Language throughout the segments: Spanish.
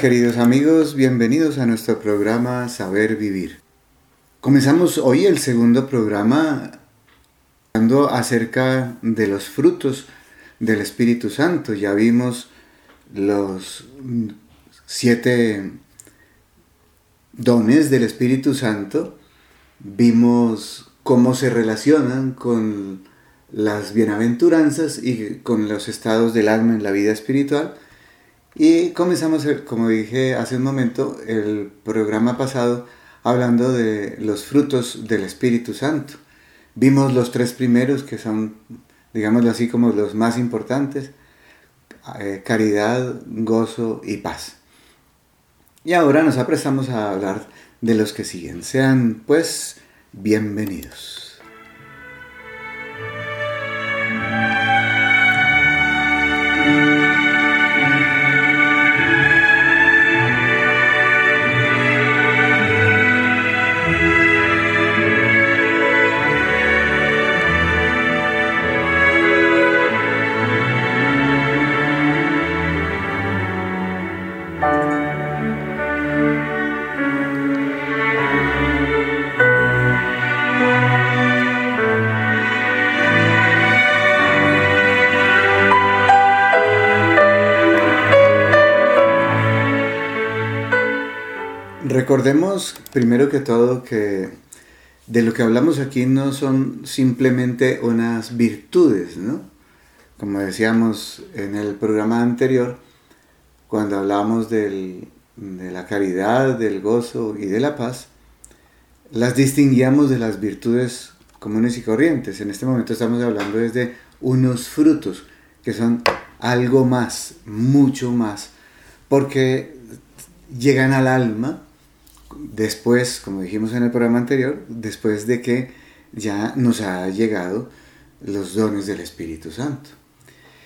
Queridos amigos, bienvenidos a nuestro programa Saber Vivir. Comenzamos hoy el segundo programa hablando acerca de los frutos del Espíritu Santo. Ya vimos los siete dones del Espíritu Santo, vimos cómo se relacionan con las bienaventuranzas y con los estados del alma en la vida espiritual y comenzamos, como dije hace un momento, el programa pasado hablando de los frutos del Espíritu Santo. Vimos los tres primeros que son, digámoslo así, como los más importantes, eh, caridad, gozo y paz. Y ahora nos aprestamos a hablar de los que siguen. Sean pues bienvenidos. Recordemos primero que todo que de lo que hablamos aquí no son simplemente unas virtudes, ¿no? Como decíamos en el programa anterior, cuando hablábamos de la caridad, del gozo y de la paz, las distinguíamos de las virtudes comunes y corrientes. En este momento estamos hablando desde unos frutos que son algo más, mucho más, porque llegan al alma después, como dijimos en el programa anterior, después de que ya nos ha llegado los dones del Espíritu Santo.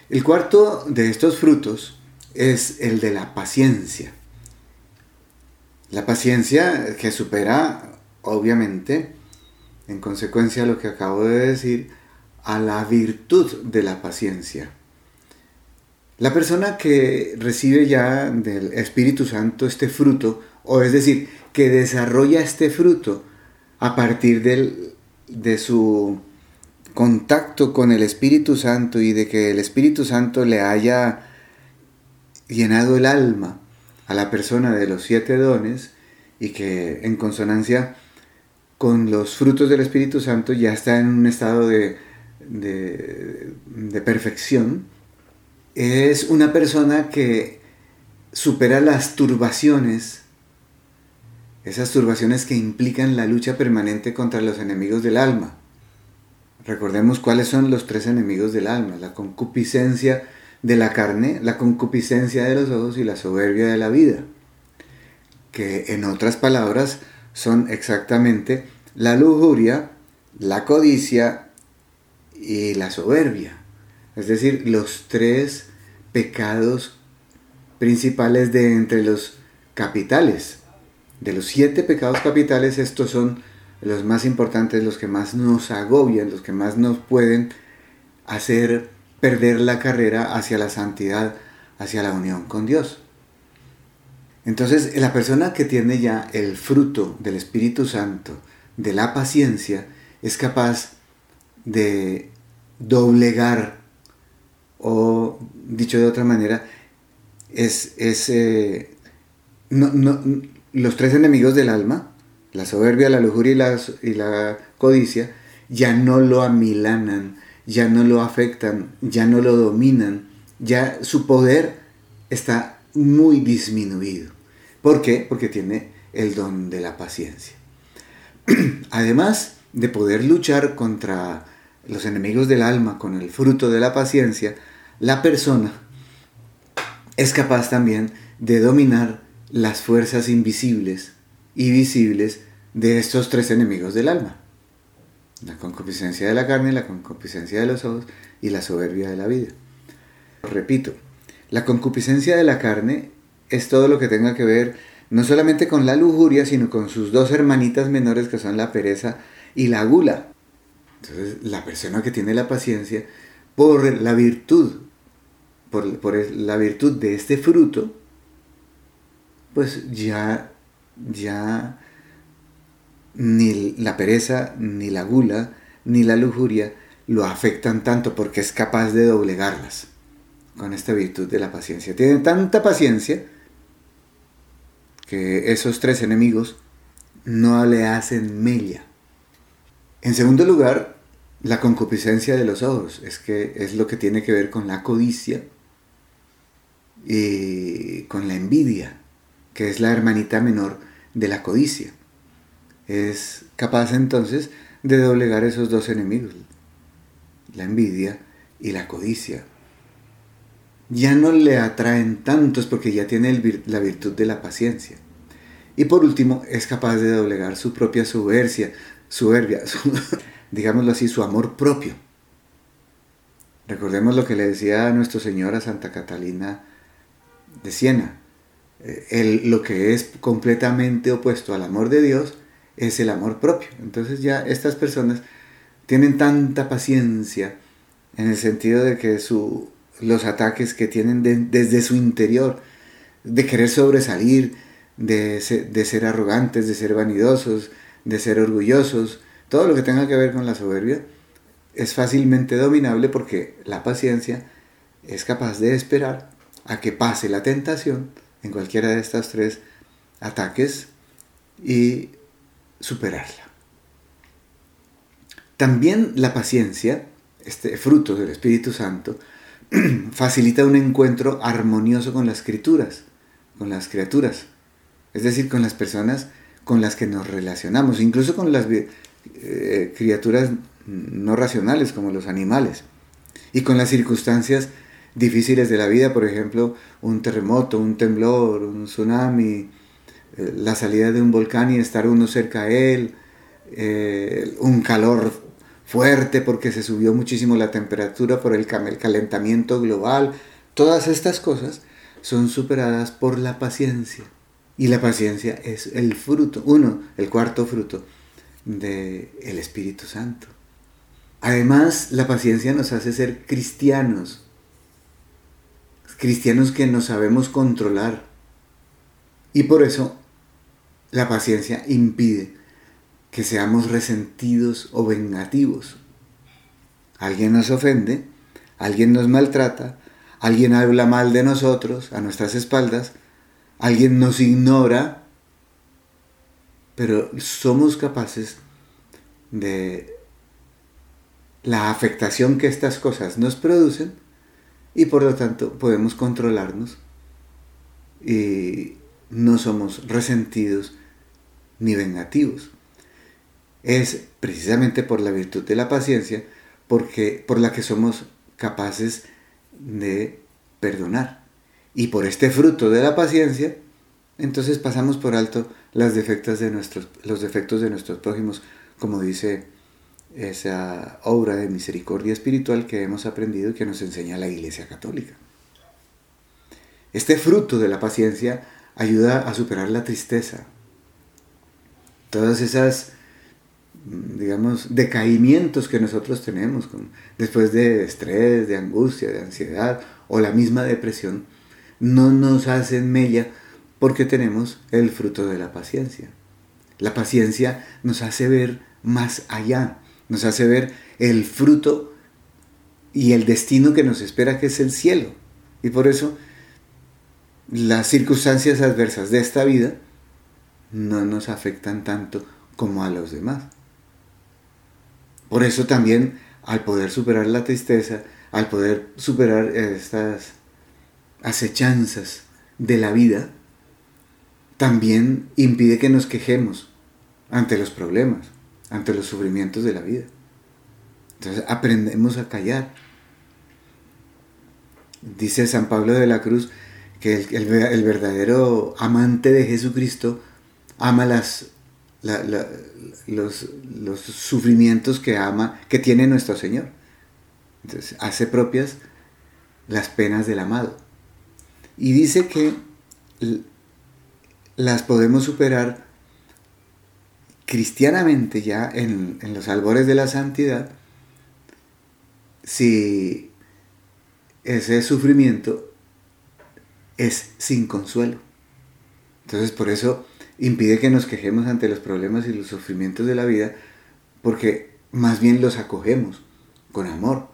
El cuarto de estos frutos es el de la paciencia. La paciencia que supera, obviamente, en consecuencia a lo que acabo de decir, a la virtud de la paciencia. La persona que recibe ya del Espíritu Santo este fruto, o es decir, que desarrolla este fruto a partir de su contacto con el Espíritu Santo y de que el Espíritu Santo le haya llenado el alma a la persona de los siete dones y que en consonancia con los frutos del Espíritu Santo ya está en un estado de, de perfección, es una persona que supera las turbaciones esas turbaciones que implican la lucha permanente contra los enemigos del alma. Recordemos cuáles son los tres enemigos del alma, la concupiscencia de la carne, la concupiscencia de los ojos y la soberbia de la vida, que en otras palabras son exactamente la lujuria, la codicia y la soberbia, es decir, los tres pecados principales de entre los capitales de los siete pecados capitales, estos son los más importantes, los que más nos agobian, los que más nos pueden hacer perder la carrera hacia la santidad, hacia la unión con Dios. Entonces, la persona que tiene ya el fruto del Espíritu Santo, de la paciencia, es capaz de doblegar, o dicho de otra manera, es, es eh, los tres enemigos del alma, la soberbia, la lujuria y la, codicia, ya no lo amilanan, ya no lo afectan, ya no lo dominan, ya su poder está muy disminuido. ¿Por qué? Porque tiene el don de la paciencia. Además de poder luchar contra los enemigos del alma con el fruto de la paciencia, la persona es capaz también de dominar las fuerzas invisibles y visibles de estos tres enemigos del alma. La concupiscencia de la carne, la concupiscencia de los ojos y la soberbia de la vida. Repito, la concupiscencia de la carne es todo lo que tenga que ver no solamente con la lujuria, sino con sus dos hermanitas menores que son la pereza y la gula. Entonces, la persona que tiene la paciencia, por la virtud, por, por la virtud de este fruto, pues ya, ya ni la pereza, ni la gula, ni la lujuria lo afectan tanto porque es capaz de doblegarlas con esta virtud de la paciencia. Tiene tanta paciencia que esos tres enemigos no le hacen mella. En segundo lugar, la concupiscencia de los ojos, es que es lo que tiene que ver con la codicia y con la envidia, que es la hermanita menor de la codicia. Es capaz entonces de doblegar esos dos enemigos, la envidia y la codicia. Ya no le atraen tantos porque ya tiene la virtud de la paciencia. Y por último, es capaz de doblegar su propia soberbia, digámoslo así, su amor propio. Recordemos lo que le decía nuestro Señor a Santa Catalina de Siena. Eh, lo que es completamente opuesto al amor de Dios es el amor propio. Entonces ya estas personas tienen tanta paciencia en el sentido de que su, los ataques que tienen desde su interior, de querer sobresalir, de ser, arrogantes, de ser vanidosos, de ser orgullosos, todo lo que tenga que ver con la soberbia, es fácilmente dominable porque la paciencia es capaz de esperar a que pase la tentación en cualquiera de estos tres ataques y superarla. También la paciencia, este fruto del Espíritu Santo, facilita un encuentro armonioso con las escrituras, con las criaturas, es decir, con las personas con las que nos relacionamos, incluso con las eh, criaturas no racionales como los animales, y con las circunstancias difíciles de la vida, por ejemplo, un terremoto, un temblor, un tsunami, eh, la salida de un volcán y estar uno cerca a él, eh, un calor fuerte porque se subió muchísimo la temperatura por el calentamiento global, todas estas cosas son superadas por la paciencia. Y la paciencia es el fruto, uno, el cuarto fruto del el Espíritu Santo. Además, la paciencia nos hace ser cristianos, cristianos que nos sabemos controlar. Y por eso la paciencia impide que seamos resentidos o vengativos. Alguien nos ofende, alguien nos maltrata, alguien habla mal de nosotros a nuestras espaldas, alguien nos ignora, pero somos capaces de la afectación que estas cosas nos producen y por lo tanto podemos controlarnos y no somos resentidos ni vengativos. Es precisamente por la virtud de la paciencia porque, por la que somos capaces de perdonar. Y por este fruto de la paciencia, entonces pasamos por alto las defectos de nuestros, los defectos de nuestros prójimos, como dice esa obra de misericordia espiritual que hemos aprendido y que nos enseña la Iglesia Católica. Este fruto de la paciencia ayuda a superar la tristeza, todas esas, digamos, decaimientos que nosotros tenemos después de estrés, de angustia, de ansiedad o la misma depresión, no nos hacen mella porque tenemos el fruto de la paciencia. La paciencia nos hace ver más allá, nos hace ver el fruto y el destino que nos espera, que es el cielo. Y por eso las circunstancias adversas de esta vida no nos afectan tanto como a los demás. Por eso también al poder superar la tristeza, al poder superar estas acechanzas de la vida, también impide que nos quejemos ante los problemas, ante los sufrimientos de la vida. Entonces aprendemos a callar. Dice San Pablo de la Cruz que el, verdadero amante de Jesucristo ama las, los, los, sufrimientos que ama, que tiene nuestro Señor. Entonces hace propias las penas del amado. Y dice que las podemos superar cristianamente ya en, los albores de la santidad si ese sufrimiento es sin consuelo. Entonces por eso impide que nos quejemos ante los problemas y los sufrimientos de la vida, porque más bien los acogemos con amor.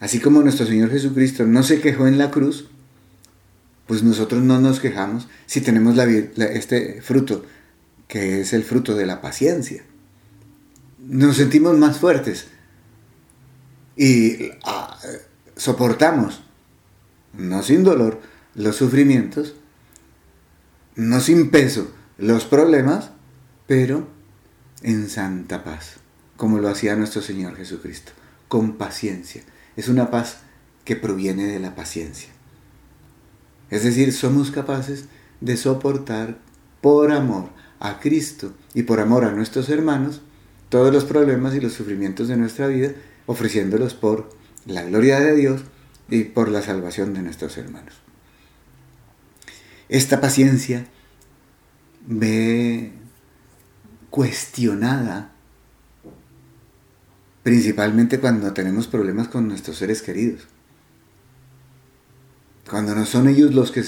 Así como nuestro Señor Jesucristo no se quejó en la cruz, pues nosotros no nos quejamos si tenemos este fruto, que es el fruto de la paciencia. Nos sentimos más fuertes y ah, soportamos, no sin dolor, los sufrimientos, no sin peso los problemas, pero en santa paz, como lo hacía nuestro Señor Jesucristo, con paciencia. Es una paz que proviene de la paciencia. Es decir, somos capaces de soportar por amor a Cristo y por amor a nuestros hermanos todos los problemas y los sufrimientos de nuestra vida, ofreciéndolos por la gloria de Dios y por la salvación de nuestros hermanos. Esta paciencia ve cuestionada principalmente cuando tenemos problemas con nuestros seres queridos. Cuando no son ellos los que,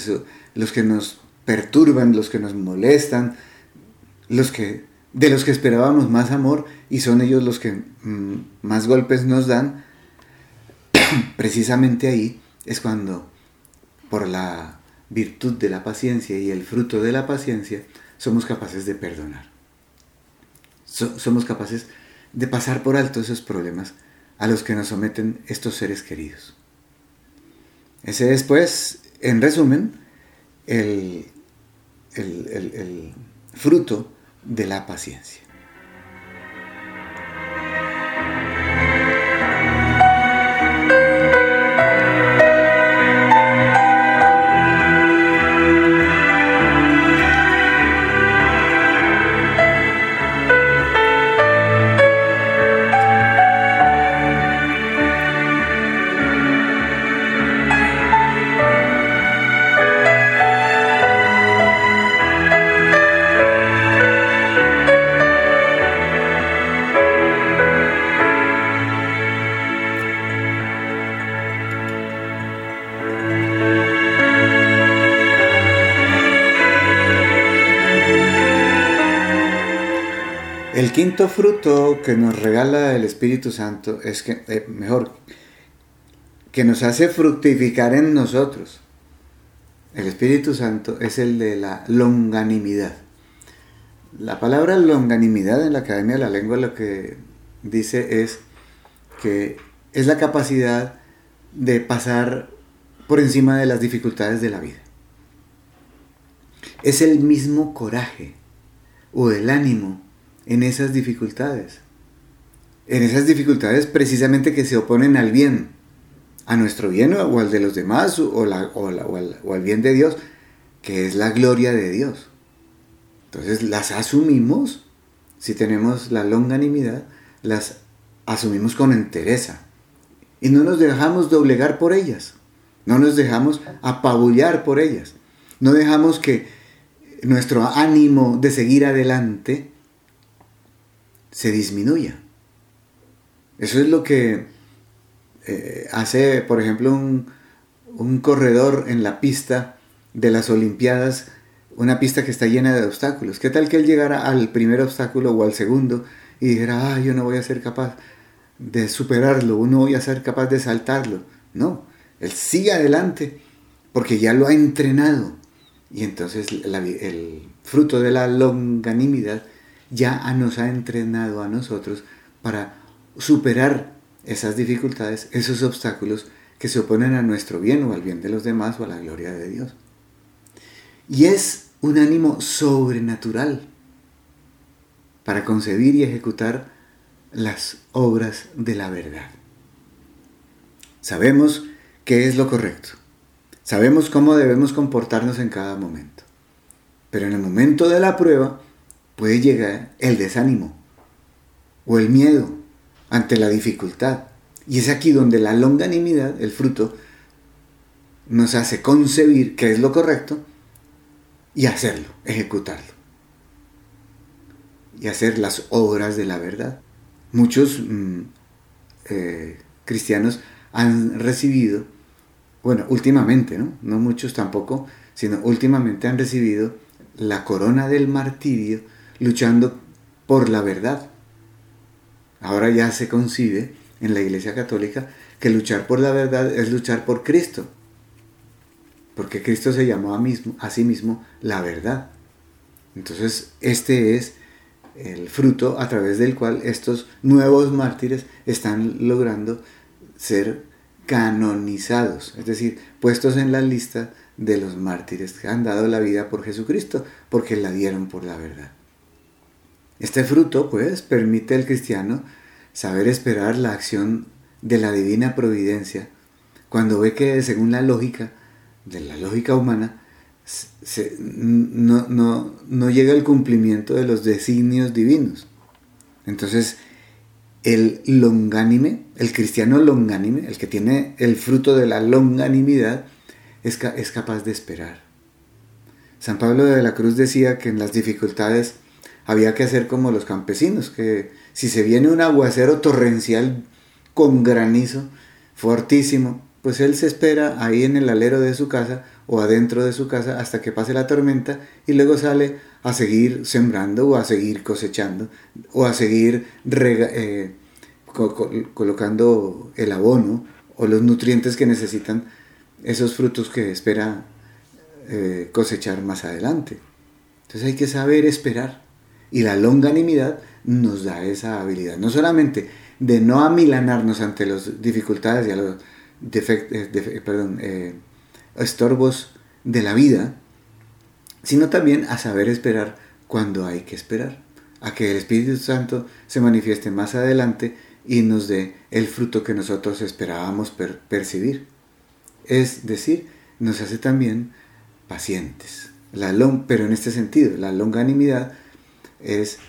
los que nos perturban, los que nos molestan, los que, de los que esperábamos más amor y son ellos los que mm, más golpes nos dan, precisamente ahí es cuando, por la virtud de la paciencia y el fruto de la paciencia, somos capaces de perdonar. somos capaces de pasar por alto esos problemas a los que nos someten estos seres queridos. Ese es, pues, en resumen, el, el fruto de la paciencia. Fruto que nos regala el Espíritu Santo es que, eh, mejor, que nos hace fructificar en nosotros. El Espíritu Santo es el de la longanimidad. La palabra longanimidad en la Academia de la Lengua lo que dice es que es la capacidad de pasar por encima de las dificultades de la vida. Es el mismo coraje o el ánimo en esas dificultades. En esas dificultades precisamente que se oponen al bien, a nuestro bien o al de los demás o, al, bien de Dios, que es la gloria de Dios. Entonces las asumimos, si tenemos la longanimidad, las asumimos con entereza. Y no nos dejamos doblegar por ellas. No nos dejamos apabullar por ellas. No dejamos que nuestro ánimo de seguir adelante se disminuya. Eso es lo que eh, hace, por ejemplo, un, corredor en la pista de las Olimpiadas, una pista que está llena de obstáculos. ¿Qué tal que él llegara al primer obstáculo o al segundo y dijera, ah, yo no voy a ser capaz de superarlo, no voy a ser capaz de saltarlo? No, él sigue adelante porque ya lo ha entrenado. Y entonces el fruto de la longanimidad ya nos ha entrenado a nosotros para superar esas dificultades, esos obstáculos que se oponen a nuestro bien o al bien de los demás o a la gloria de Dios. Y es un ánimo sobrenatural para concebir y ejecutar las obras de la verdad. Sabemos qué es lo correcto. Sabemos cómo debemos comportarnos en cada momento. Pero en el momento de la prueba, puede llegar el desánimo o el miedo ante la dificultad. Y es aquí donde la longanimidad, el fruto, nos hace concebir qué es lo correcto y hacerlo, ejecutarlo. Y hacer las obras de la verdad. Muchos mm, eh, cristianos han recibido, bueno, últimamente, ¿no? No muchos tampoco, sino últimamente han recibido la corona del martirio luchando por la verdad. Ahora ya se concibe en la Iglesia Católica que luchar por la verdad es luchar por Cristo, porque Cristo se llamó a, sí mismo la verdad. Entonces, este es el fruto a través del cual estos nuevos mártires están logrando ser canonizados, es decir, puestos en la lista de los mártires que han dado la vida por Jesucristo, porque la dieron por la verdad. Este fruto, pues, permite al cristiano saber esperar la acción de la divina providencia cuando ve que según la lógica, de la lógica humana, no, no, no llega el cumplimiento de los designios divinos. Entonces, el longánime, el cristiano longánime, el que tiene el fruto de la longanimidad, es, es capaz de esperar. San Pablo de la Cruz decía que en las dificultades había que hacer como los campesinos, que si se viene un aguacero torrencial con granizo fortísimo, pues él se espera ahí en el alero de su casa o adentro de su casa hasta que pase la tormenta y luego sale a seguir sembrando o a seguir cosechando o a seguir eh, colocando el abono o los nutrientes que necesitan esos frutos que espera eh, cosechar más adelante. Entonces hay que saber esperar y la longanimidad nos da esa habilidad, no solamente de no amilanarnos ante las dificultades y a los eh, perdón, estorbos de la vida, sino también a saber esperar cuando hay que esperar, a que el Espíritu Santo se manifieste más adelante y nos dé el fruto que nosotros esperábamos percibir. Es decir, nos hace también pacientes. La long, pero en este sentido, la longanimidad es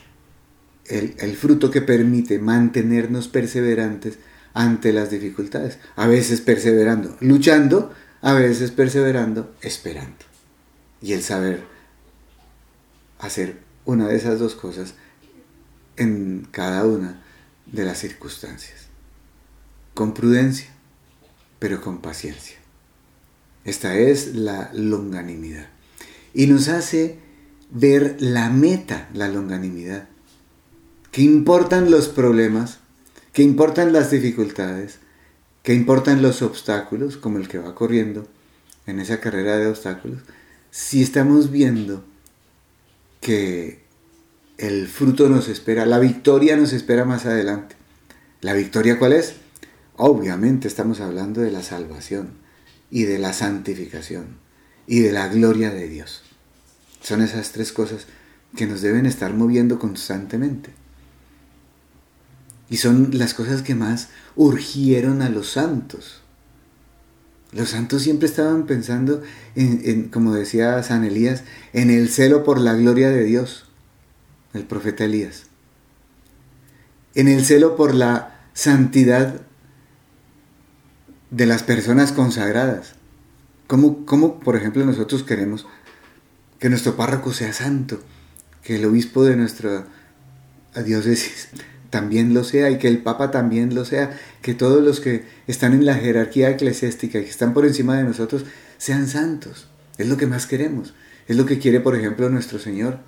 el, el fruto que permite mantenernos perseverantes ante las dificultades, a veces perseverando, luchando, a veces perseverando, esperando. Y el saber hacer una de esas dos cosas en cada una de las circunstancias. Con prudencia, pero con paciencia. Esta es la longanimidad. Y nos hace ver la meta, la longanimidad. ¿Qué importan los problemas? ¿Qué importan las dificultades? ¿Qué importan los obstáculos, como el que va corriendo en esa carrera de obstáculos? Si estamos viendo que el fruto nos espera, la victoria nos espera más adelante. ¿La victoria cuál es? Obviamente estamos hablando de la salvación y de la santificación y de la gloria de Dios. Son esas tres cosas que nos deben estar moviendo constantemente. Y son las cosas que más urgieron a los santos. Los santos siempre estaban pensando, en, como decía San Elías, en el celo por la gloria de Dios, el profeta Elías. En el celo por la santidad de las personas consagradas. Como, como por ejemplo, nosotros queremos que nuestro párroco sea santo, que el obispo de nuestra diócesis también lo sea y que el Papa también lo sea, que todos los que están en la jerarquía eclesiástica y que están por encima de nosotros sean santos. Es lo que más queremos. Es lo que quiere, por ejemplo, nuestro Señor.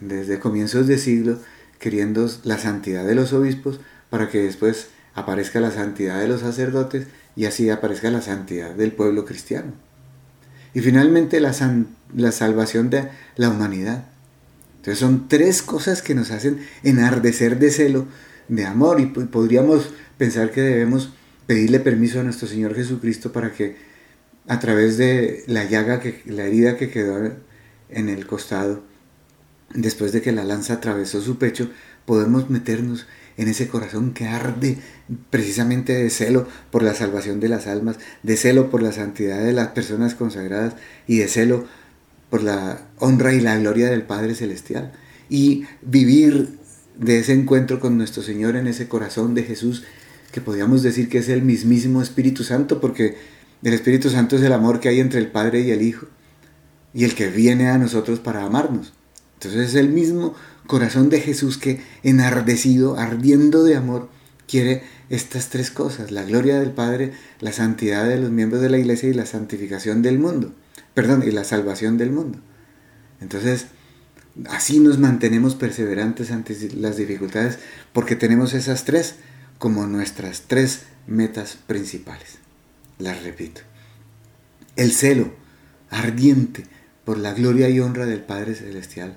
Desde comienzos de siglo, queriendo la santidad de los obispos para que después aparezca la santidad de los sacerdotes y así aparezca la santidad del pueblo cristiano. Y finalmente la, la salvación de la humanidad. Entonces son tres cosas que nos hacen enardecer de celo, de amor, y podríamos pensar que debemos pedirle permiso a nuestro Señor Jesucristo para que a través de la llaga, que, la herida que quedó en el costado, después de que la lanza atravesó su pecho, podemos meternos en ese corazón que arde precisamente de celo por la salvación de las almas, de celo por la santidad de las personas consagradas y de celo por la honra y la gloria del Padre Celestial. Y vivir de ese encuentro con nuestro Señor en ese corazón de Jesús, que podríamos decir que es el mismísimo Espíritu Santo, porque el Espíritu Santo es el amor que hay entre el Padre y el Hijo, y el que viene a nosotros para amarnos. Entonces es el mismo corazón de Jesús que enardecido, ardiendo de amor, quiere estas tres cosas, la gloria del Padre, la santidad de los miembros de la iglesia y la santificación del mundo perdón, y la salvación del mundo. Entonces, así nos mantenemos perseverantes ante las dificultades porque tenemos esas tres como nuestras tres metas principales. Las repito. El celo ardiente por la gloria y honra del Padre Celestial.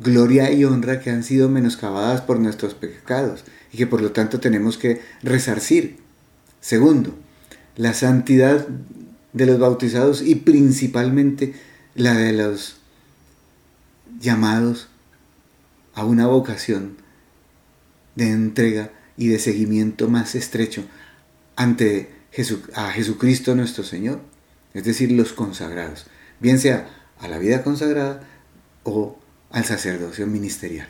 Gloria y honra que han sido menoscabadas por nuestros pecados y que por lo tanto tenemos que resarcir. Segundo, la santidad de los bautizados y principalmente la de los llamados a una vocación de entrega y de seguimiento más estrecho ante a Jesucristo nuestro Señor, es decir, los consagrados, bien sea a la vida consagrada o al sacerdocio ministerial,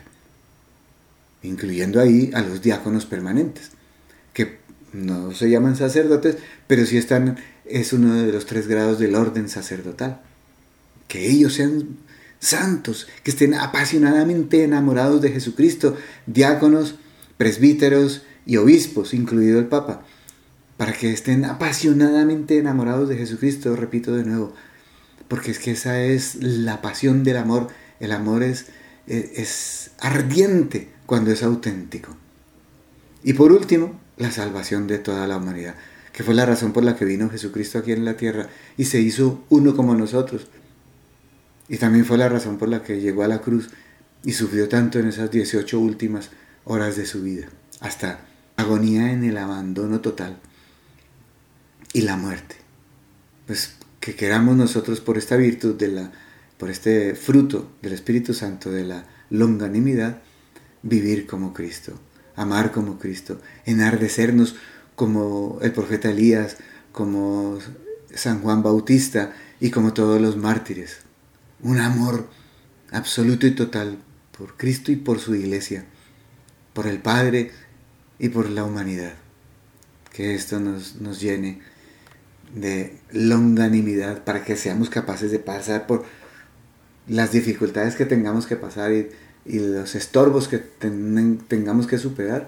incluyendo ahí a los diáconos permanentes, que no se llaman sacerdotes, pero sí están, es uno de los tres grados del orden sacerdotal. Que ellos sean santos, que estén apasionadamente enamorados de Jesucristo, diáconos, presbíteros y obispos, incluido el Papa, para que estén apasionadamente enamorados de Jesucristo, repito de nuevo, porque es que esa es la pasión del amor, el amor es, es, ardiente cuando es auténtico. Y por último, la salvación de toda la humanidad, que fue la razón por la que vino Jesucristo aquí en la tierra y se hizo uno como nosotros. Y también fue la razón por la que llegó a la cruz y sufrió tanto en esas 18 últimas horas de su vida, hasta agonía en el abandono total y la muerte. Pues que queramos nosotros por esta virtud de la por este fruto del Espíritu Santo de la longanimidad vivir como Cristo, amar como Cristo, enardecernos como el profeta Elías, como San Juan Bautista y como todos los mártires. Un amor absoluto y total por Cristo y por su iglesia, por el Padre y por la humanidad. Que esto nos, nos llene de longanimidad para que seamos capaces de pasar por las dificultades que tengamos que pasar y, los estorbos que tengamos que superar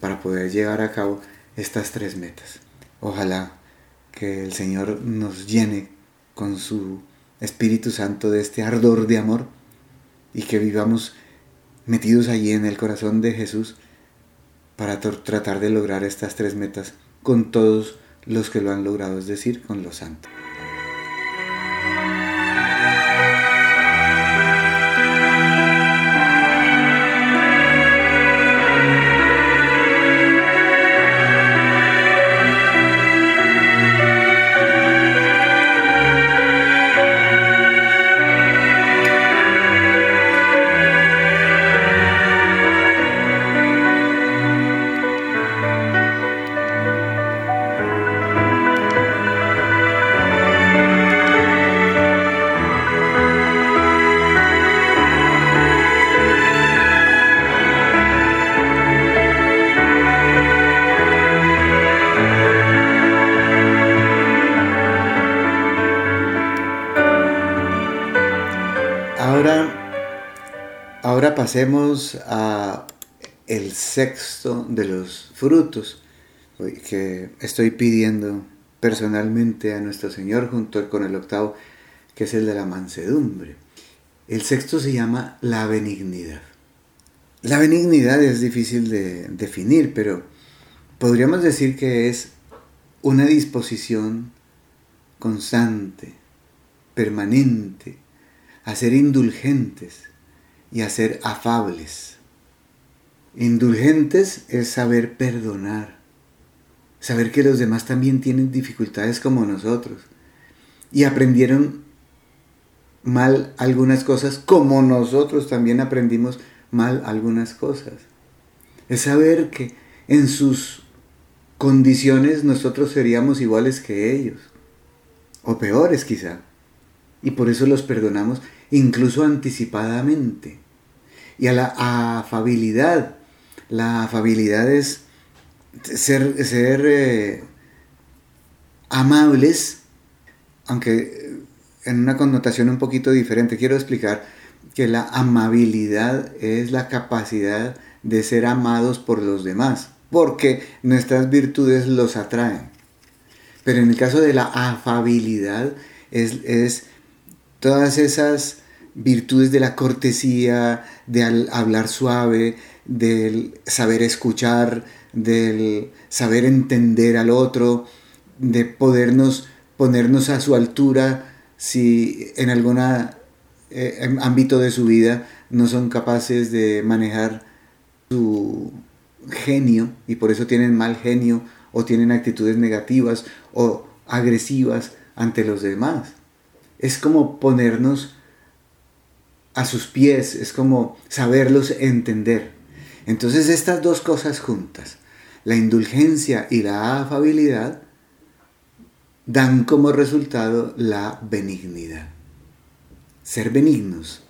para poder llevar a cabo estas tres metas. Ojalá que el Señor nos llene con su Espíritu Santo de este ardor de amor y que vivamos metidos allí en el corazón de Jesús para tratar de lograr estas tres metas con todos los que lo han logrado, es decir, con los santos. Pasemos a el sexto de los frutos que estoy pidiendo personalmente a nuestro Señor junto con el octavo, que es el de la mansedumbre. El sexto se llama la benignidad. La benignidad es difícil de definir, pero podríamos decir que es una disposición constante, permanente, a ser indulgentes, y a ser afables. Indulgentes es saber perdonar, saber que los demás también tienen dificultades como nosotros y aprendieron mal algunas cosas como nosotros también aprendimos mal algunas cosas. Es saber que en sus condiciones nosotros seríamos iguales que ellos, o peores quizá, y por eso los perdonamos incluso anticipadamente. Y a la afabilidad. La afabilidad es ser, ser eh, amables, aunque en una connotación un poquito diferente. Quiero explicar que la amabilidad es la capacidad de ser amados por los demás, porque nuestras virtudes los atraen. Pero en el caso de la afabilidad es, es todas esas virtudes de la cortesía, de hablar suave, del saber escuchar, del saber entender al otro, de podernos ponernos a su altura si en algún eh, ámbito de su vida no son capaces de manejar su genio y por eso tienen mal genio o tienen actitudes negativas o agresivas ante los demás. Es como ponernos a sus pies, es como saberlos entender. Entonces estas dos cosas juntas, la indulgencia y la afabilidad, dan como resultado la benignidad. Ser benignos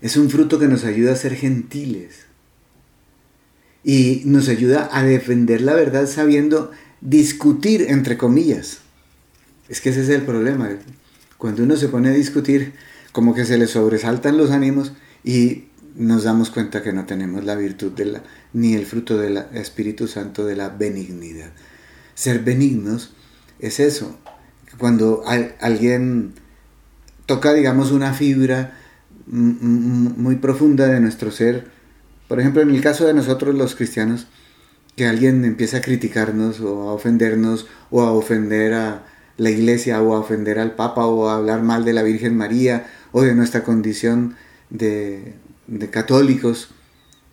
es un fruto que nos ayuda a ser gentiles y nos ayuda a defender la verdad sabiendo discutir entre comillas. Es que ese es el problema. Cuando uno se pone a discutir, como que se le sobresaltan los ánimos y nos damos cuenta que no tenemos la virtud de la, ni el fruto del Espíritu Santo de la benignidad. Ser benignos es eso. Cuando alguien toca, digamos, una fibra muy profunda de nuestro ser, por ejemplo, en el caso de nosotros los cristianos, que alguien empieza a criticarnos o a ofendernos o a ofender a la iglesia o a ofender al Papa o a hablar mal de la Virgen María o de nuestra condición de, de católicos,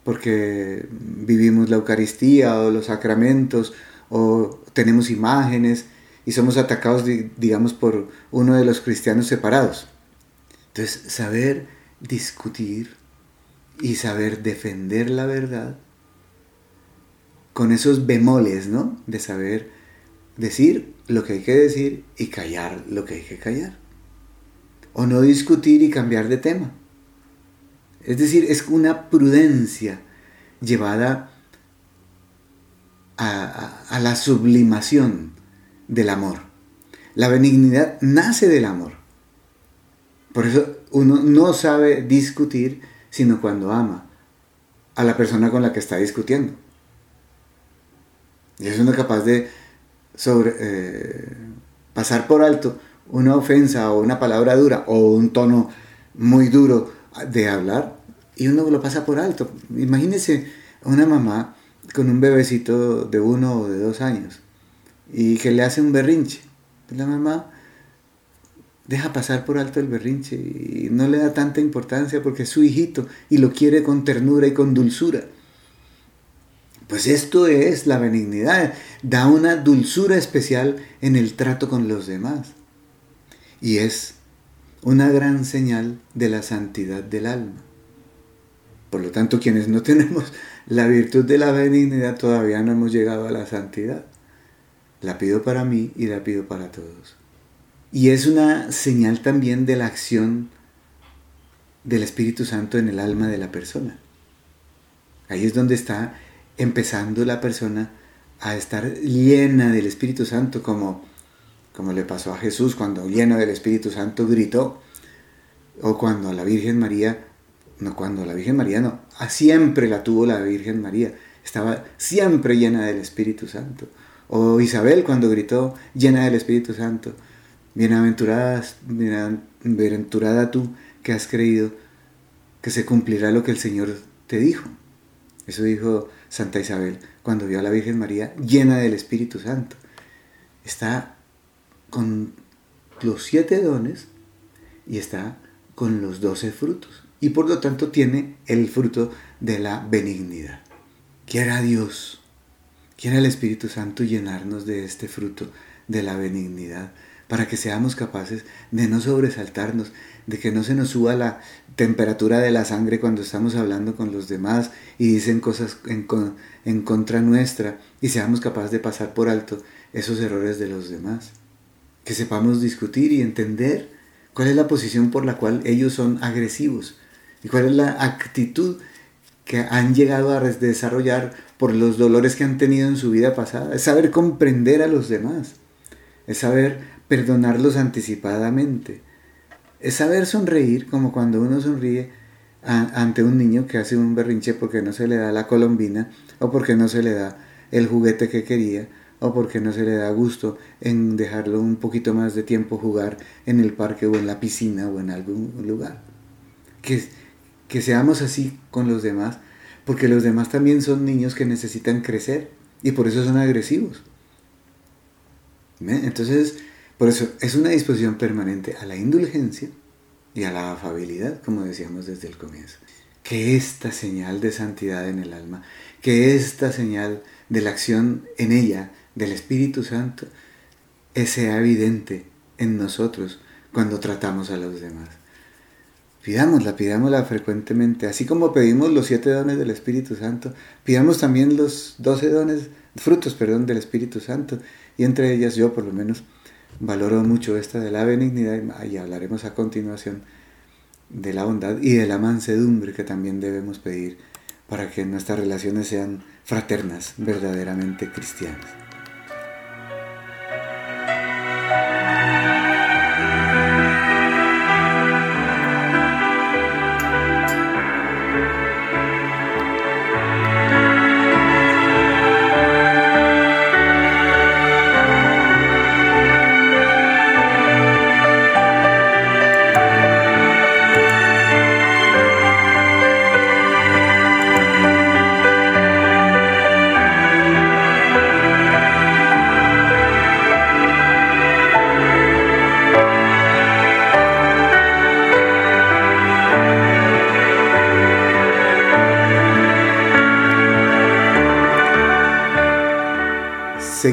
porque vivimos la Eucaristía o los sacramentos o tenemos imágenes y somos atacados, digamos, por uno de los cristianos separados. Entonces, saber discutir y saber defender la verdad con esos bemoles, ¿no? De saber decir lo que hay que decir y callar lo que hay que callar. O no discutir y cambiar de tema. Es decir, es una prudencia llevada a, la sublimación del amor. La benignidad nace del amor. Por eso uno no sabe discutir sino cuando ama a la persona con la que está discutiendo. Y es uno capaz de sobre, eh, pasar por alto una ofensa o una palabra dura o un tono muy duro de hablar y uno lo pasa por alto. Imagínese una mamá con un bebecito de uno o de dos años y que le hace un berrinche. La mamá deja pasar por alto el berrinche y no le da tanta importancia porque es su hijito y lo quiere con ternura y con dulzura. Pues esto es la benignidad, da una dulzura especial en el trato con los demás y es una gran señal de la santidad del alma. Por lo tanto, quienes no tenemos la virtud de la benignidad todavía no hemos llegado a la santidad. La pido para mí y la pido para todos. Y es una señal también de la acción del Espíritu Santo en el alma de la persona. Ahí es donde está empezando la persona a estar llena del Espíritu Santo, como, como le pasó a Jesús cuando lleno del Espíritu Santo gritó, o cuando a la Virgen María, no cuando la Virgen María, no, siempre la tuvo la Virgen María, estaba siempre llena del Espíritu Santo. O Isabel cuando gritó llena del Espíritu Santo. Bienaventuradas, bienaventurada tú que has creído que se cumplirá lo que el Señor te dijo. Eso dijo Santa Isabel cuando vio a la Virgen María llena del Espíritu Santo. Está con los siete dones y está con los doce frutos. Y por lo tanto tiene el fruto de la benignidad. Quiera Dios, quiera el Espíritu Santo llenarnos de este fruto de la benignidad para que seamos capaces de no sobresaltarnos, de que no se nos suba la temperatura de la sangre cuando estamos hablando con los demás y dicen cosas en, en contra nuestra y seamos capaces de pasar por alto esos errores de los demás. Que sepamos discutir y entender cuál es la posición por la cual ellos son agresivos y cuál es la actitud que han llegado a desarrollar por los dolores que han tenido en su vida pasada. Es saber comprender a los demás. Es saber perdonarlos anticipadamente. Es saber sonreír como cuando uno sonríe ante un niño que hace un berrinche porque no se le da la colombina o porque no se le da el juguete que quería o porque no se le da gusto en dejarlo un poquito más de tiempo jugar en el parque o en la piscina o en algún lugar. Que, que seamos así con los demás, porque los demás también son niños que necesitan crecer y por eso son agresivos. Entonces, por eso es una disposición permanente a la indulgencia y a la afabilidad, como decíamos desde el comienzo. Que esta señal de santidad en el alma, que esta señal de la acción en ella del Espíritu Santo, sea evidente en nosotros cuando tratamos a los demás. Pidámosla, pidámosla frecuentemente, así como pedimos los siete dones del Espíritu Santo, pidamos también los doce dones, frutos, perdón, del Espíritu Santo, y entre ellas yo por lo menos valoro mucho esta de la benignidad y hablaremos a continuación de la bondad y de la mansedumbre que también debemos pedir para que nuestras relaciones sean fraternas, verdaderamente cristianas.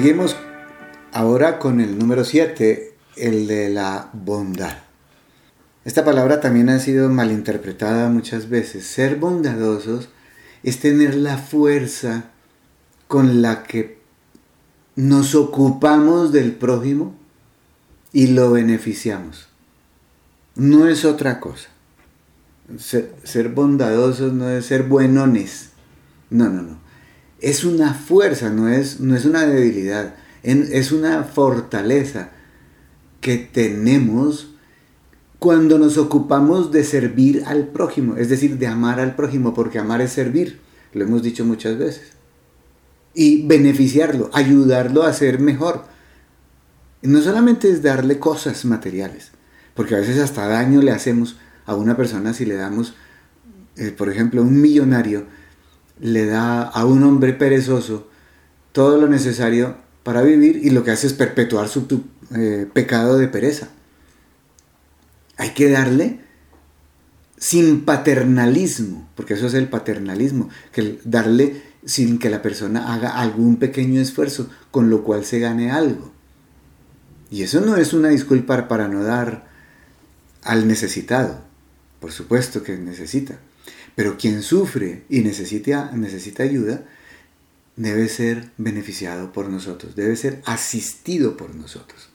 Seguimos ahora con el número 7, el de la bondad. Esta palabra también ha sido malinterpretada muchas veces. Ser bondadosos es tener la fuerza con la que nos ocupamos del prójimo y lo beneficiamos. No es otra cosa. Ser, bondadosos no es ser buenones. No, no, no es una fuerza, no es, no es una debilidad, es una fortaleza que tenemos cuando nos ocupamos de servir al prójimo, es decir, de amar al prójimo, porque amar es servir, lo hemos dicho muchas veces, y beneficiarlo, ayudarlo a ser mejor. No solamente es darle cosas materiales, porque a veces hasta daño le hacemos a una persona si le damos, eh, por ejemplo, un millonario, le da a un hombre perezoso todo lo necesario para vivir y lo que hace es perpetuar su eh, pecado de pereza. Hay que darle sin paternalismo, porque eso es el paternalismo, que darle sin que la persona haga algún pequeño esfuerzo, con lo cual se gane algo. Y eso no es una disculpa para no dar al necesitado, por supuesto que necesita, pero quien sufre y necesita, necesita ayuda, debe ser beneficiado por nosotros, debe ser asistido por nosotros.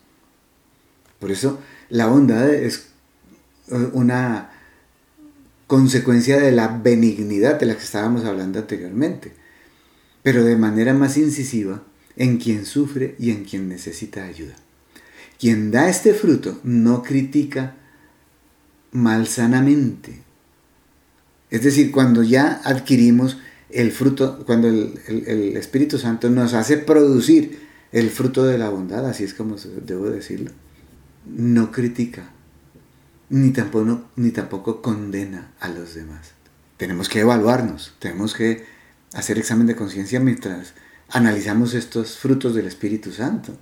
Por eso la bondad es una consecuencia de la benignidad de la que estábamos hablando anteriormente, pero de manera más incisiva en quien sufre y en quien necesita ayuda. Quien da este fruto no critica malsanamente, es decir, cuando ya adquirimos el fruto, cuando el, Espíritu Santo nos hace producir el fruto de la bondad, así es como debo decirlo, no critica, ni tampoco, ni tampoco condena a los demás. Tenemos que evaluarnos, tenemos que hacer examen de conciencia mientras analizamos estos frutos del Espíritu Santo.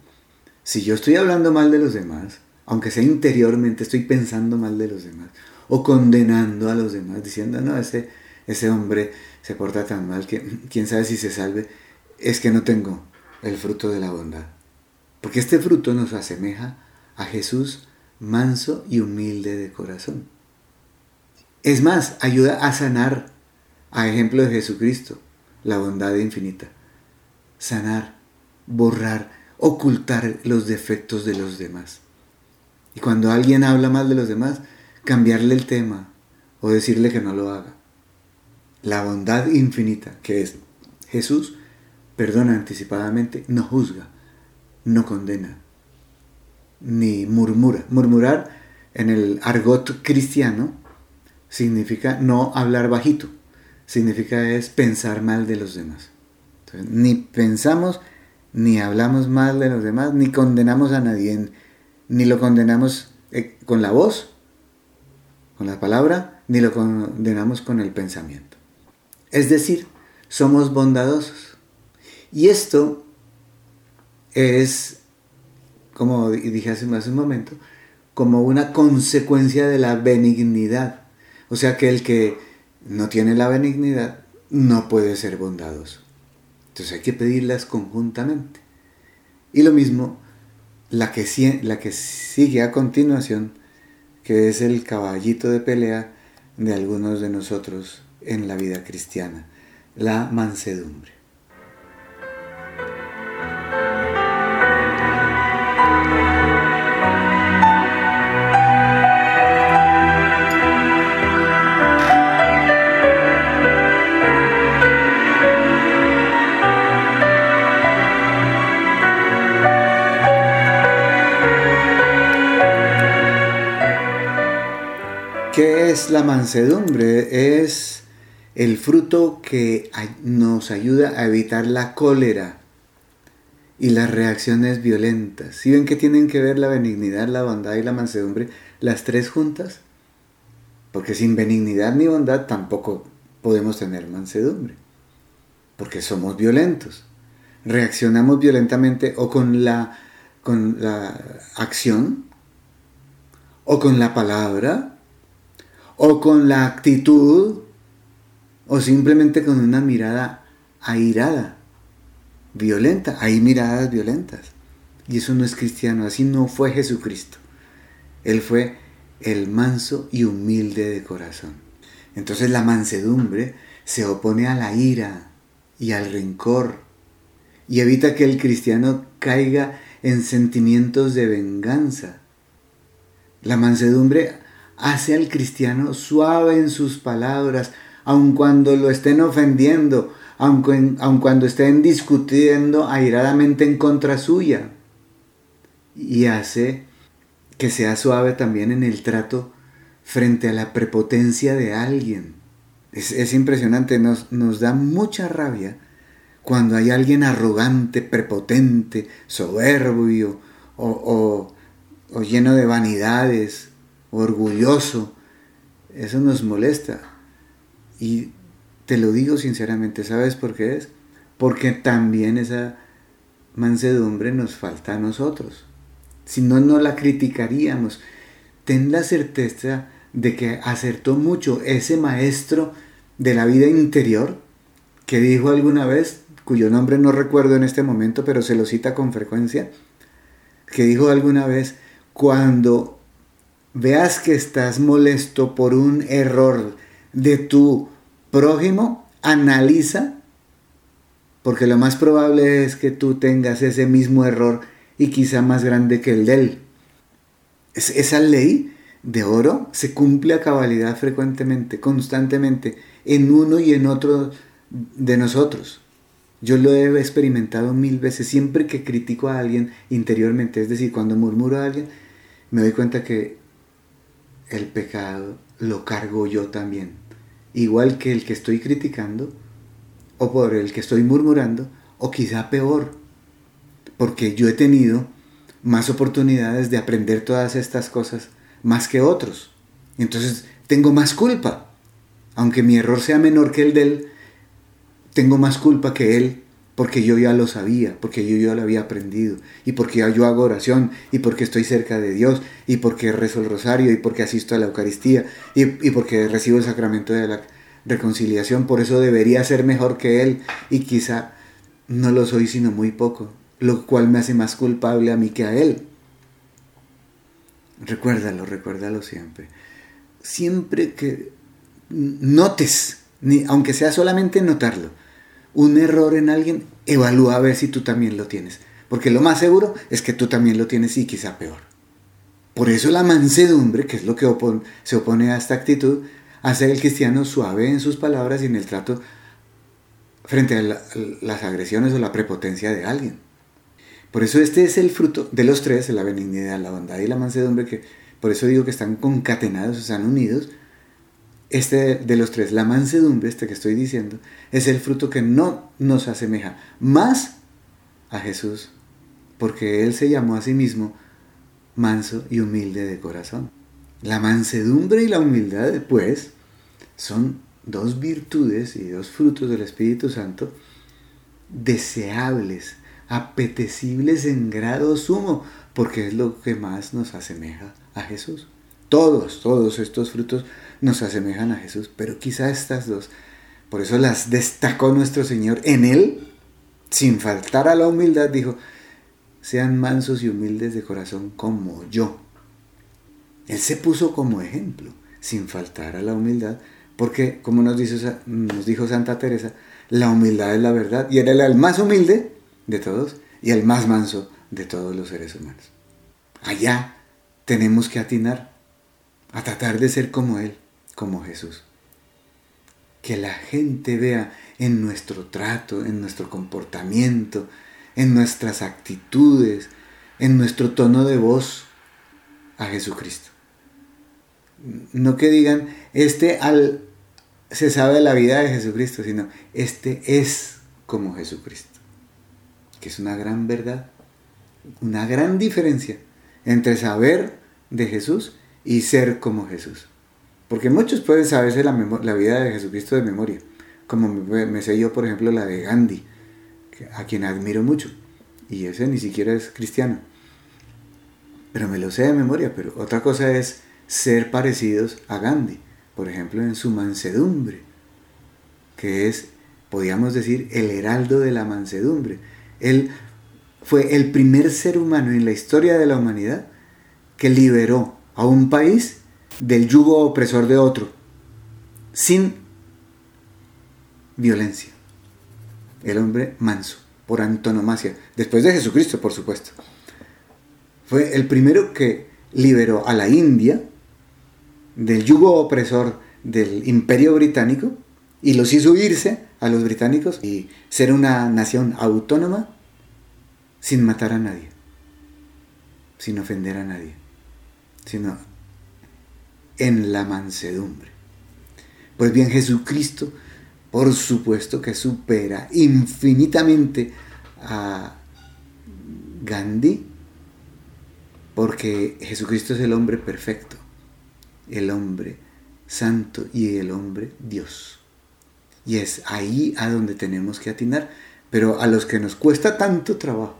Si yo estoy hablando mal de los demás, aunque sea interiormente estoy pensando mal de los demás, o condenando a los demás, diciendo, no, ese, ese hombre se porta tan mal que quién sabe si se salve, es que no tengo el fruto de la bondad. Porque este fruto nos asemeja a Jesús manso y humilde de corazón. Es más, ayuda a sanar, a ejemplo de Jesucristo, la bondad infinita. Sanar, borrar, ocultar los defectos de los demás. Y cuando alguien habla mal de los demás, cambiarle el tema o decirle que no lo haga. La bondad infinita que es Jesús perdona anticipadamente, no juzga, no condena, ni murmura. Murmurar en el argot cristiano significa no hablar bajito, significa es pensar mal de los demás. ni pensamos ni hablamos mal de los demás, ni condenamos a nadie, ni lo condenamos eh, con la voz, con la palabra, ni lo condenamos con el pensamiento. Es decir, somos bondadosos. Y esto es, como dije hace, hace un momento, como una consecuencia de la benignidad. O sea que el que no tiene la benignidad no puede ser bondadoso. Entonces hay que pedirlas conjuntamente. Y lo mismo, la que, la que sigue a continuación, que es el caballito de pelea de algunos de nosotros en la vida cristiana, la mansedumbre. ¿Qué es la mansedumbre? Es el fruto que nos ayuda a evitar la cólera y las reacciones violentas. ¿Sí ven que tienen que ver la benignidad, la bondad y la mansedumbre, las tres juntas? Porque sin benignidad ni bondad tampoco podemos tener mansedumbre, porque somos violentos. Reaccionamos violentamente o con la, con la acción, o con la palabra, o con la actitud o simplemente con una mirada airada, violenta. Hay miradas violentas. Y eso no es cristiano, así no fue Jesucristo. Él fue el manso y humilde de corazón. Entonces la mansedumbre se opone a la ira y al rencor y evita que el cristiano caiga en sentimientos de venganza. La mansedumbre hace al cristiano suave en sus palabras, aun cuando lo estén ofendiendo, aun, cuando estén discutiendo airadamente en contra suya. Y hace que sea suave también en el trato frente a la prepotencia de alguien. Es, impresionante, nos, da mucha rabia cuando hay alguien arrogante, prepotente, soberbio o lleno de vanidades orgulloso, eso nos molesta. Y te lo digo sinceramente, ¿sabes por qué es? Porque también esa mansedumbre nos falta a nosotros. Si no, no la criticaríamos. Ten la certeza de que acertó mucho ese maestro de la vida interior que dijo alguna vez, cuyo nombre no recuerdo en este momento, pero se lo cita con frecuencia, que dijo alguna vez, cuando veas que estás molesto por un error de tu prójimo, analiza, porque lo más probable es que tú tengas ese mismo error y quizá más grande que el de él. esa ley de oro se cumple a cabalidad frecuentemente, constantemente, en uno y en otro de nosotros. Yo lo he experimentado mil veces, siempre que critico a alguien interiormente, es decir, cuando murmuro a alguien, me doy cuenta que el pecado lo cargo yo también. Igual que el que estoy criticando, o por el que estoy murmurando, o quizá peor, porque yo he tenido más oportunidades de aprender todas estas cosas más que otros. Entonces tengo más culpa. Aunque mi error sea menor que el de él, tengo más culpa que él porque yo ya lo sabía, porque yo ya lo había aprendido, y porque yo hago oración, y porque estoy cerca de Dios, y porque rezo el rosario, y porque asisto a la Eucaristía, y, porque recibo el sacramento de la reconciliación, por eso debería ser mejor que Él, y quizá no lo soy sino muy poco, lo cual me hace más culpable a mí que a Él. Recuérdalo, recuérdalo siempre. Siempre que notes, ni, aunque sea solamente notarlo, un error en alguien, evalúa a ver si tú también lo tienes. Porque lo más seguro es que tú también lo tienes y quizá peor. Por eso la mansedumbre, que es lo que se opone a esta actitud, hace al cristiano suave en sus palabras y en el trato frente a las agresiones o la prepotencia de alguien. Por eso este es el fruto de los tres, la benignidad, la bondad y la mansedumbre, que por eso digo que están concatenados, están unidos, este de los tres, la mansedumbre, este que estoy diciendo, es el fruto que no nos asemeja más a Jesús porque Él se llamó a sí mismo manso y humilde de corazón. La mansedumbre y la humildad, pues, son dos virtudes y dos frutos del Espíritu Santo deseables, apetecibles en grado sumo, porque es lo que más nos asemeja a Jesús. Todos, todos estos frutos nos asemejan a Jesús, pero quizá estas dos, por eso las destacó nuestro Señor en Él, sin faltar a la humildad, dijo, sean mansos y humildes de corazón como yo. Él se puso como ejemplo, sin faltar a la humildad, porque como nos, dijo Santa Teresa, la humildad es la verdad, y era el más humilde de todos y el más manso de todos los seres humanos. Allá tenemos que atinar a tratar de ser como Él, como Jesús. Que la gente vea en nuestro trato, en nuestro comportamiento, en nuestras actitudes, en nuestro tono de voz a Jesucristo. No que digan, este al, se sabe la vida de Jesucristo, sino este es como Jesucristo. Que es una gran verdad, una gran diferencia entre saber de Jesús y ser como Jesús. Porque muchos pueden saberse la, vida de Jesucristo de memoria, como me, me sé yo, por ejemplo, la de Gandhi, a quien admiro mucho. Y ese ni siquiera es cristiano. Pero me lo sé de memoria, pero otra cosa es ser parecidos a Gandhi, por ejemplo, en su mansedumbre, que es, podríamos decir, el heraldo de la mansedumbre. Él fue el primer ser humano en la historia de la humanidad que liberó a un país del yugo opresor de otro, sin violencia. El hombre manso por antonomasia, después de Jesucristo, por supuesto. Fue el primero que liberó a la India del yugo opresor del imperio británico y los hizo irse a los británicos y ser una nación autónoma sin matar a nadie, sin ofender a nadie, sino en la mansedumbre. Pues bien, Jesucristo por supuesto que supera infinitamente a Gandhi, porque Jesucristo es el hombre perfecto, el hombre santo y el hombre Dios. Y es ahí a donde tenemos que atinar, pero a los que nos cuesta tanto trabajo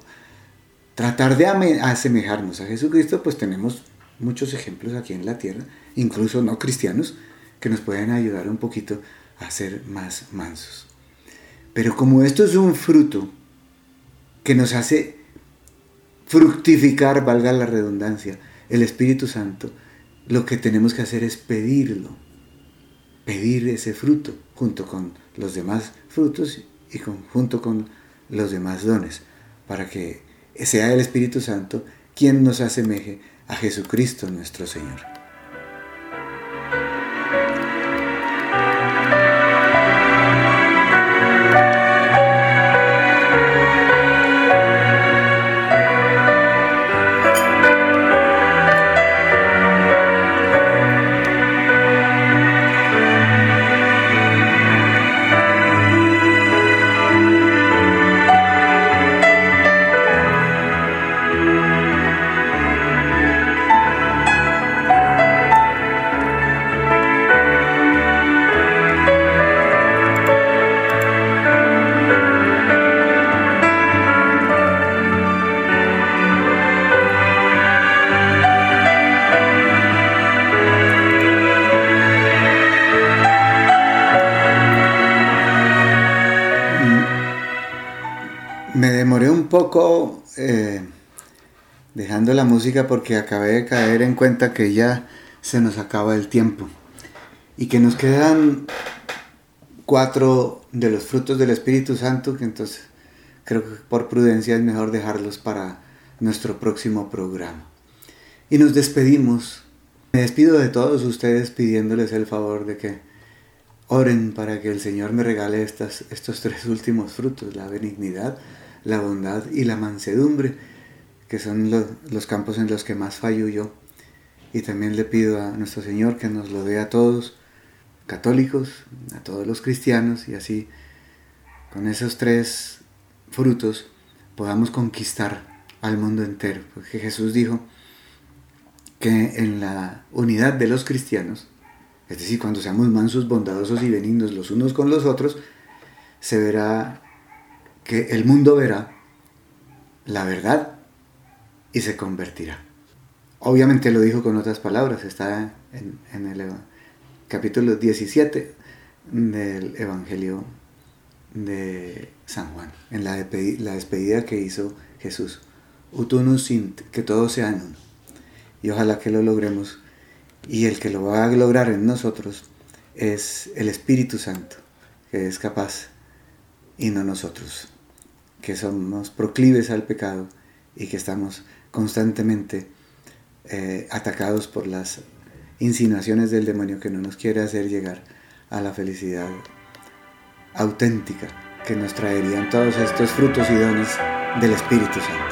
tratar de asemejarnos a Jesucristo, pues tenemos muchos ejemplos aquí en la tierra, incluso no cristianos, que nos pueden ayudar un poquito a ser más mansos. Pero como esto es un fruto que nos hace fructificar, valga la redundancia, el Espíritu Santo, lo que tenemos que hacer es pedirlo, pedir ese fruto junto con los demás frutos y junto con los demás dones, para que sea el Espíritu Santo quien nos asemeje a Jesucristo nuestro Señor. Música porque acabé de caer en cuenta que ya se nos acaba el tiempo y que nos quedan cuatro de los frutos del Espíritu Santo que entonces creo que por prudencia es mejor dejarlos para nuestro próximo programa. Y nos despedimos. Me despido de todos ustedes pidiéndoles el favor de que oren para que el Señor me regale estas, estos tres últimos frutos, la benignidad, la bondad y la mansedumbre, que son los, campos en los que más fallo yo. Y también le pido a nuestro Señor que nos lo dé a todos, católicos, a todos los cristianos, y así, con esos tres frutos, podamos conquistar al mundo entero. Porque Jesús dijo que en la unidad de los cristianos, es decir, cuando seamos mansos, bondadosos y benignos los unos con los otros, se verá que el mundo verá la verdad y se convertirá. Obviamente lo dijo con otras palabras, está en, el capítulo 17 del Evangelio de San Juan, en la, la despedida que hizo Jesús. Utunus sint, que todo sea en uno. Y ojalá que lo logremos. Y el que lo va a lograr en nosotros es el Espíritu Santo, que es capaz, y no nosotros, que somos proclives al pecado y que estamos constantemente eh, atacados por las insinuaciones del demonio que no nos quiere hacer llegar a la felicidad auténtica que nos traerían todos estos frutos y dones del Espíritu Santo.